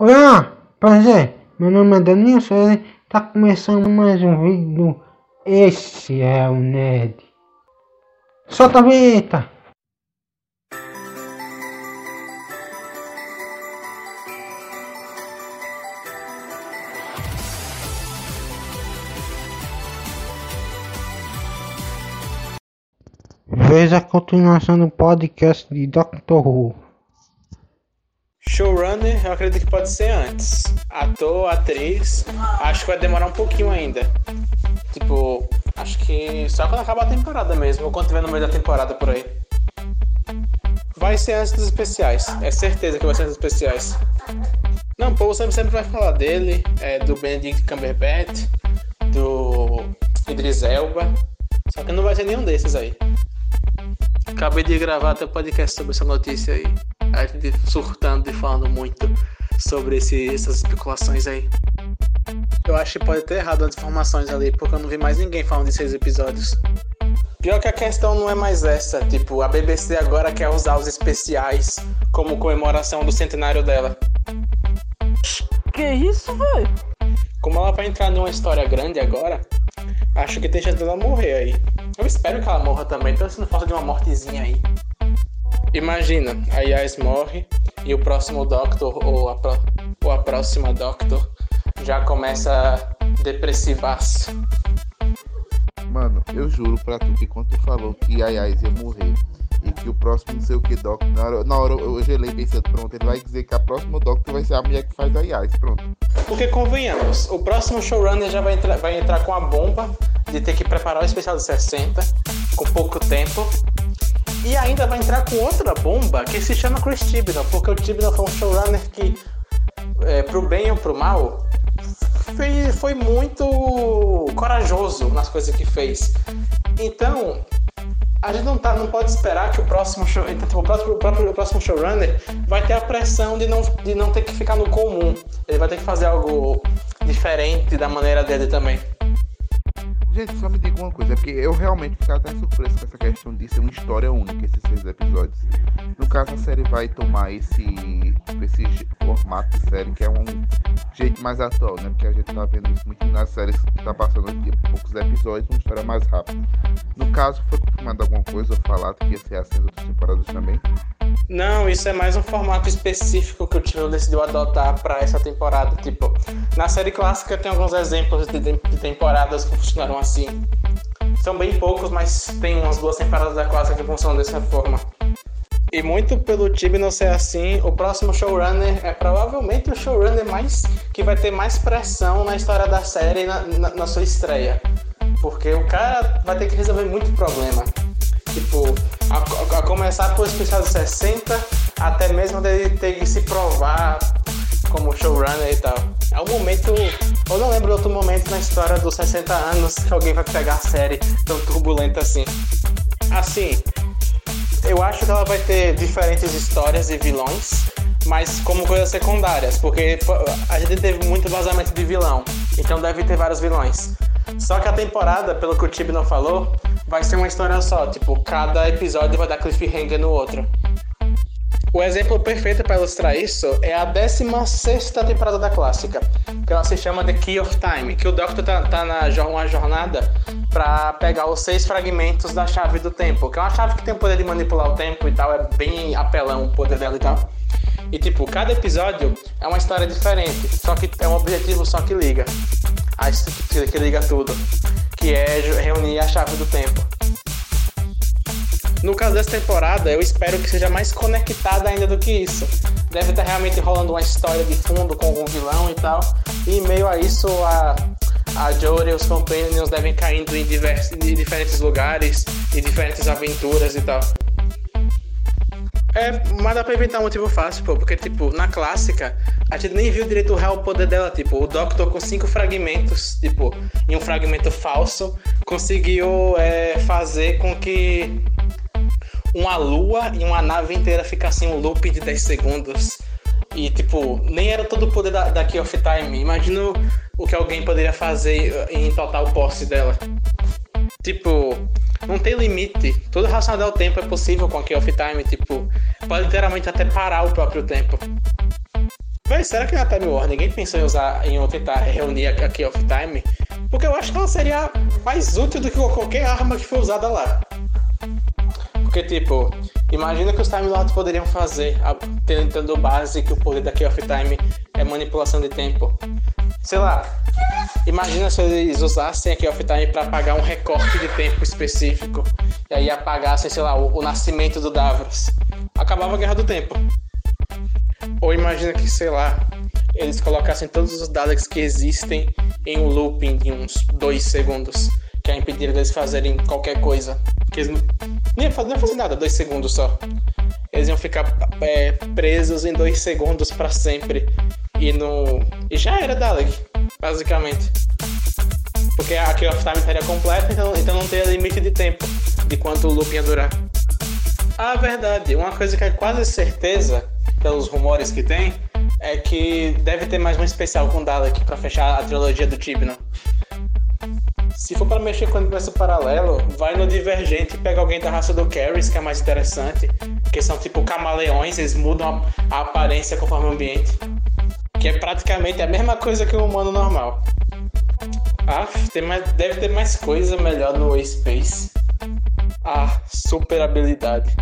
Olá, prazer. Meu nome é Danilson e tá começando mais um vídeo. Esse é o Ned. Solta a vinheta. Veja a continuação do podcast de Doctor Who. Showrunner, eu acredito que pode ser antes. Ator, atriz, acho que vai demorar um pouquinho ainda. Tipo, acho que só quando acabar a temporada mesmo, ou quando tiver no meio da temporada por aí. Vai ser antes dos especiais, é certeza que vai ser antes dos especiais. Não, o povo sempre, sempre vai falar dele, é, do Benedict Cumberbatch, do Idris Elba, só que não vai ser nenhum desses aí. Acabei de gravar até podcast sobre essa notícia aí. A gente surtando e falando muito sobre esse, essas especulações aí. Eu acho que pode ter errado as informações ali, porque eu não vi mais ninguém falando de seis episódios. Pior que a questão não é mais essa, tipo, a BBC agora quer usar os especiais como comemoração do centenário dela. Que isso, velho? Como ela vai entrar numa história grande agora, acho que tem chance dela morrer aí. Eu espero que ela morra também, tô sentindo falta de uma mortezinha aí. Imagina, a Yas morre e o próximo Doctor ou a, pro, ou a próxima Doctor já começa depressivaço. Mano, eu juro pra tu que quando tu falou que a Yas ia morrer e que o próximo não sei o que Doctor, na hora, na hora eu gelei pensando, pronto, ele vai dizer que a próxima Doctor vai ser a mulher que faz a Yas, pronto. Porque convenhamos, o próximo showrunner já vai entrar, vai entrar com a bomba de ter que preparar o especial de 60 com pouco tempo. E ainda vai entrar com outra bomba que se chama Chris Tibnall, porque o Tibnall foi um showrunner que, é, pro bem ou pro mal, foi, foi muito corajoso nas coisas que fez. Então, a gente não, tá, não pode esperar que o próximo, show, então, o, próximo, o, próprio, o próximo showrunner vai ter a pressão de não, de não ter que ficar no comum. Ele vai ter que fazer algo diferente da maneira dele também. Gente, só me diga uma coisa, é porque eu realmente fiquei até surpreso com essa questão de ser uma história única, esses seis episódios. No caso, a série vai tomar esse, esse formato de série, que é um jeito mais atual, né? Porque a gente tá vendo isso muito nas séries que tá passando aqui, poucos episódios, uma história mais rápida. No caso, foi confirmado alguma coisa ou falado que ia ser assim as outras temporadas também? Não, isso é mais um formato específico que o time decidiu adotar para essa temporada. Tipo, na série clássica tem alguns exemplos de, de temporadas que funcionaram assim. São bem poucos, mas tem umas duas temporadas da clássica que funcionam dessa forma. E muito pelo time não ser assim, o próximo showrunner é provavelmente o showrunner mais que vai ter mais pressão na história da série na, na, na sua estreia. Porque o cara vai ter que resolver muito problema. Tipo, a, a começar por especial de 60, até mesmo dele ter que se provar como showrunner e tal. É um momento. Eu não lembro de outro momento na história dos 60 anos que alguém vai pegar a série tão turbulenta assim. Assim, eu acho que ela vai ter diferentes histórias e vilões, mas como coisas secundárias, porque a gente teve muito vazamento de vilão, então deve ter vários vilões. Só que a temporada, pelo que o Tib não falou, vai ser uma história só, tipo, cada episódio vai dar cliffhanger no outro. O exemplo perfeito para ilustrar isso é a 16 temporada da clássica, que ela se chama The Key of Time, que o Doctor tá, tá na uma jornada para pegar os seis fragmentos da chave do tempo, que é uma chave que tem o poder de manipular o tempo e tal, é bem apelão o poder dela e tal. E tipo, cada episódio é uma história diferente, só que é um objetivo só que liga. A, que, que liga tudo. Que é reunir a chave do tempo. No caso dessa temporada, eu espero que seja mais conectada ainda do que isso. Deve estar realmente rolando uma história de fundo com algum vilão e tal. E em meio a isso, a, a Jory e os Companions devem caindo em, diversos, em diferentes lugares, em diferentes aventuras e tal. É, mas dá pra inventar um motivo fácil, pô, porque, tipo, na clássica, a gente nem viu direito o real poder dela, tipo, o Doctor com cinco fragmentos, tipo, em um fragmento falso, conseguiu é, fazer com que uma lua e uma nave inteira ficassem um loop de 10 segundos. E, tipo, nem era todo o poder da, da Key of Time. Imagina o que alguém poderia fazer em total posse dela. Tipo, não tem limite. Tudo relacionado ao tempo é possível com a Key of Time. Tipo, pode literalmente até parar o próprio tempo. Véi, será que na Time War ninguém pensou em usar, em tentar reunir a Key of Time? Porque eu acho que ela seria mais útil do que qualquer arma que for usada lá. Porque, tipo, imagina que os Time Lords poderiam fazer, tendo base que o poder da Key of Time é manipulação de tempo. Sei lá, imagina se eles usassem a Key of Time para apagar um recorte de tempo específico. E aí apagassem, sei lá, o, o nascimento do Davros. Acabava a Guerra do Tempo. Ou imagina que, sei lá, eles colocassem todos os Daleks que existem em um looping de uns dois segundos, que é impedir eles fazerem qualquer coisa. Que eles nem iam fazer, fazer nada, dois segundos só. Eles iam ficar é, presos em dois segundos para sempre. E no. E já era Dalek, basicamente. Porque a Kill of Time estaria completa, então, então não teria limite de tempo de quanto o looping ia durar. Ah, verdade. Uma coisa que é quase certeza, pelos rumores que tem, é que deve ter mais um especial com Dalek para fechar a trilogia do Tibno. Se for para mexer com o universo paralelo, vai no Divergente e pega alguém da raça do Carries, que é mais interessante. Que são tipo camaleões, eles mudam a, a aparência conforme o ambiente. Que é praticamente a mesma coisa que o humano normal. Ah, tem mais, deve ter mais coisa melhor no Space. Ah, super habilidade.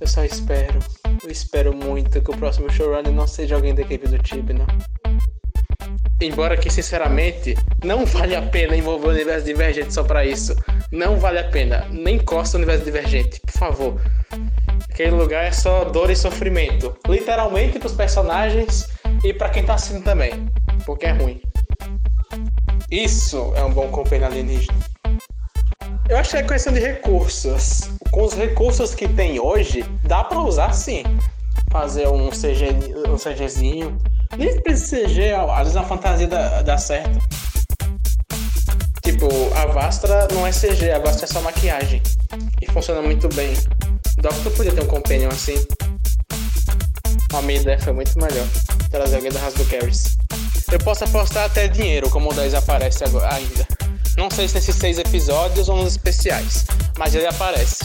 Eu só espero, eu espero muito que o próximo showrunner não seja alguém da equipe do Tibno. Embora que, sinceramente, não vale a pena envolver o universo divergente só para isso. Não vale a pena. Nem encosta o universo divergente, por favor. Aquele lugar é só dor e sofrimento. Literalmente pros personagens e para quem tá assistindo também. Porque é ruim. Isso é um bom companheiro alienígena. Eu acho que é questão de recursos. Com os recursos que tem hoje, dá para usar sim. Fazer um, CG, um CGzinho. Nem precisa CG, às vezes a fantasia dá, dá certo. Tipo, a Vastra não é CG, a Vastra é só maquiagem. E funciona muito bem. Doctor podia ter um companion assim. A minha ideia foi muito melhor. Trazer alguém da Caris. Eu posso apostar até dinheiro, como o 10 aparece agora, ainda. Não sei se nesses seis episódios ou nos especiais, mas ele aparece.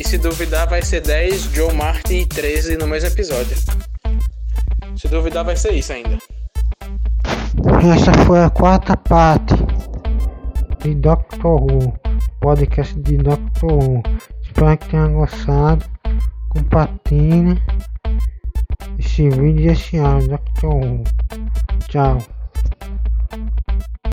E se duvidar, vai ser 10, Joe Martin e 13 no mesmo episódio. Se duvidar, vai ser isso ainda. Essa foi a quarta parte de Doctor Who, podcast de Doctor Who. Espero que tenham gostado. Compartilhe esse vídeo e esse áudio Doctor Who. Tchau.